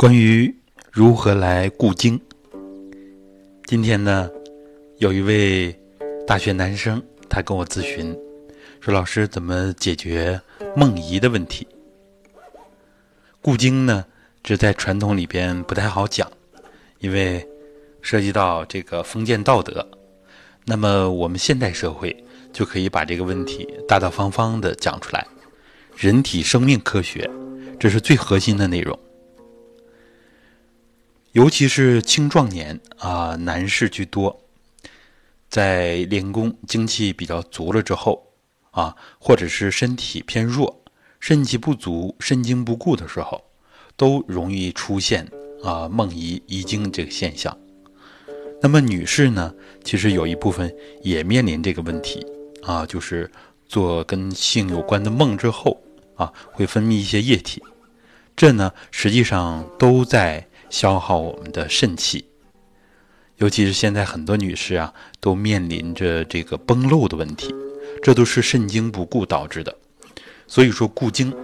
关于如何来固精，今天呢，有一位大学男生，他跟我咨询，说老师怎么解决梦遗的问题？固精呢，这在传统里边不太好讲，因为涉及到这个封建道德。那么我们现代社会就可以把这个问题大大方方的讲出来。人体生命科学，这是最核心的内容。尤其是青壮年啊，男士居多，在练功精气比较足了之后啊，或者是身体偏弱、肾气不足、肾精不固的时候，都容易出现啊梦遗遗精这个现象。那么女士呢，其实有一部分也面临这个问题啊，就是做跟性有关的梦之后啊，会分泌一些液体，这呢实际上都在。消耗我们的肾气，尤其是现在很多女士啊，都面临着这个崩漏的问题，这都是肾精不固导致的。所以说固精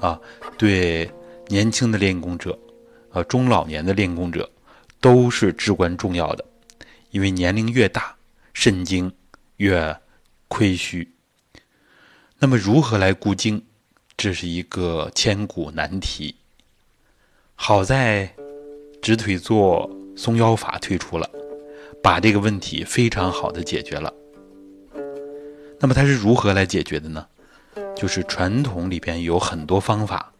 啊，对年轻的练功者，呃中老年的练功者，都是至关重要的。因为年龄越大，肾精越亏虚。那么如何来固精，这是一个千古难题。好在。直腿坐松腰法推出了，把这个问题非常好的解决了。那么它是如何来解决的呢？就是传统里边有很多方法，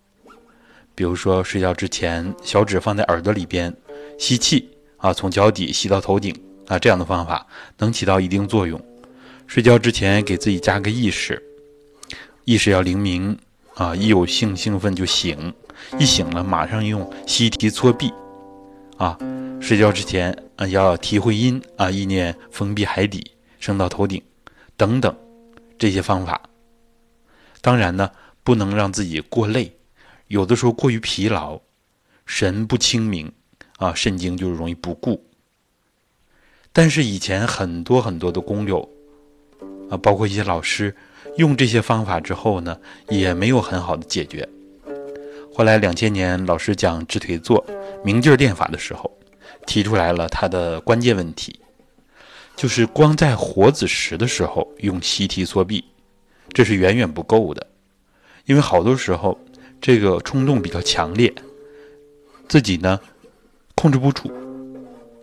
比如说睡觉之前小指放在耳朵里边吸气啊，从脚底吸到头顶啊，这样的方法能起到一定作用。睡觉之前给自己加个意识，意识要灵敏啊，一有性兴奋就醒，一醒了马上用吸提搓臂。啊，睡觉之前啊要提会阴啊，意念封闭海底，升到头顶，等等，这些方法。当然呢，不能让自己过累，有的时候过于疲劳，神不清明啊，肾精就容易不固。但是以前很多很多的工友啊，包括一些老师，用这些方法之后呢，也没有很好的解决。后来两千年，老师讲直腿坐明劲儿练法的时候，提出来了他的关键问题，就是光在活子时的时候用吸提缩臂，这是远远不够的，因为好多时候这个冲动比较强烈，自己呢控制不住，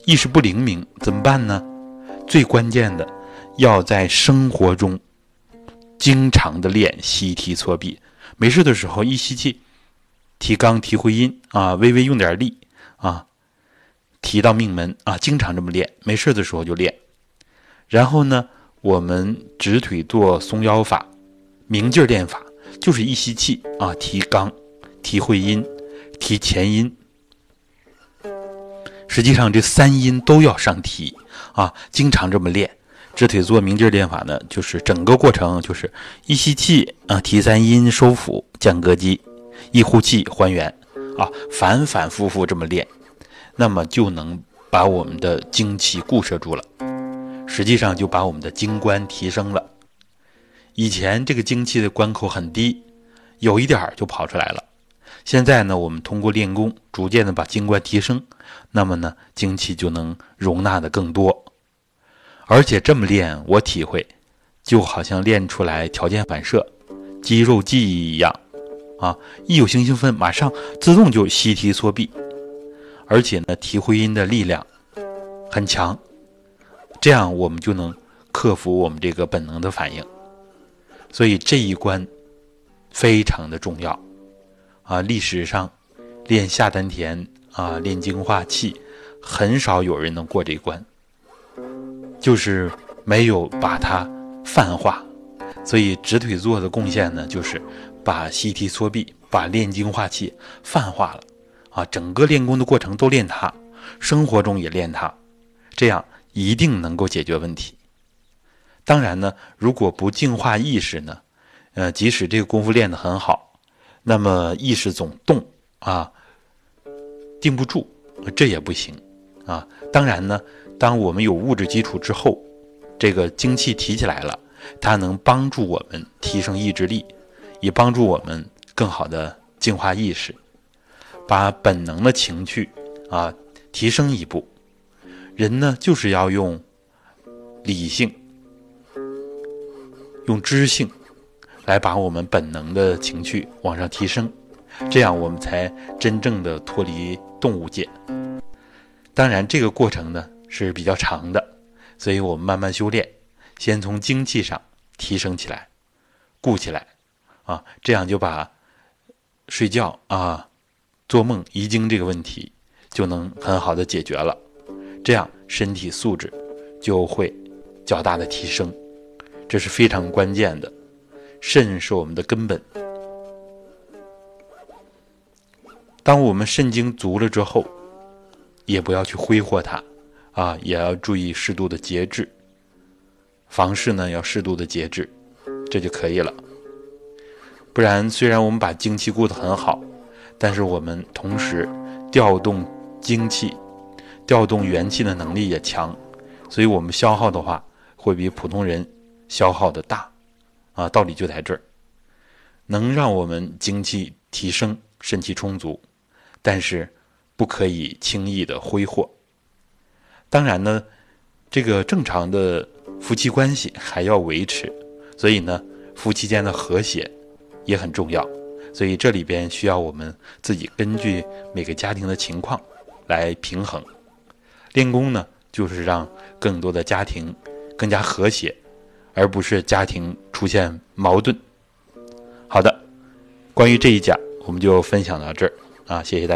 意识不灵敏，怎么办呢？最关键的要在生活中经常的练吸提搓臂，没事的时候一吸气。提肛提会阴啊，微微用点力啊，提到命门啊，经常这么练，没事的时候就练。然后呢，我们直腿坐松腰法，明劲儿练法，就是一吸气啊，提肛，提会阴，提前阴。实际上这三阴都要上提啊，经常这么练。直腿坐明劲儿练法呢，就是整个过程就是一吸气啊，提三阴，收腹降膈肌。一呼气还原，啊，反反复复这么练，那么就能把我们的精气固摄住了，实际上就把我们的精关提升了。以前这个精气的关口很低，有一点儿就跑出来了。现在呢，我们通过练功，逐渐的把精关提升，那么呢，精气就能容纳的更多。而且这么练，我体会，就好像练出来条件反射，肌肉记忆一样。啊，一有性兴奋，马上自动就吸提缩臂，而且呢，提会阴的力量很强，这样我们就能克服我们这个本能的反应。所以这一关非常的重要啊！历史上练下丹田啊，练精化气，很少有人能过这一关，就是没有把它泛化。所以直腿坐的贡献呢，就是把吸提搓臂、把练精化气泛化了，啊，整个练功的过程都练它，生活中也练它，这样一定能够解决问题。当然呢，如果不净化意识呢，呃，即使这个功夫练得很好，那么意识总动啊，定不住，这也不行啊。当然呢，当我们有物质基础之后，这个精气提起来了。它能帮助我们提升意志力，也帮助我们更好的净化意识。把本能的情趣啊提升一步。人呢，就是要用理性、用知性来把我们本能的情趣往上提升，这样我们才真正的脱离动物界。当然，这个过程呢是比较长的，所以我们慢慢修炼，先从精气上提升起来，固起来，啊，这样就把睡觉啊、做梦遗精这个问题就能很好的解决了。这样身体素质就会较大的提升，这是非常关键的。肾是我们的根本，当我们肾精足了之后，也不要去挥霍它，啊，也要注意适度的节制。房事呢要适度的节制，这就可以了。不然，虽然我们把精气顾得很好，但是我们同时调动精气。调动元气的能力也强，所以我们消耗的话会比普通人消耗的大，啊，道理就在这儿，能让我们精气提升、肾气充足，但是不可以轻易的挥霍。当然呢，这个正常的夫妻关系还要维持，所以呢，夫妻间的和谐也很重要。所以这里边需要我们自己根据每个家庭的情况来平衡。练功呢，就是让更多的家庭更加和谐，而不是家庭出现矛盾。好的，关于这一讲，我们就分享到这儿啊，谢谢大家。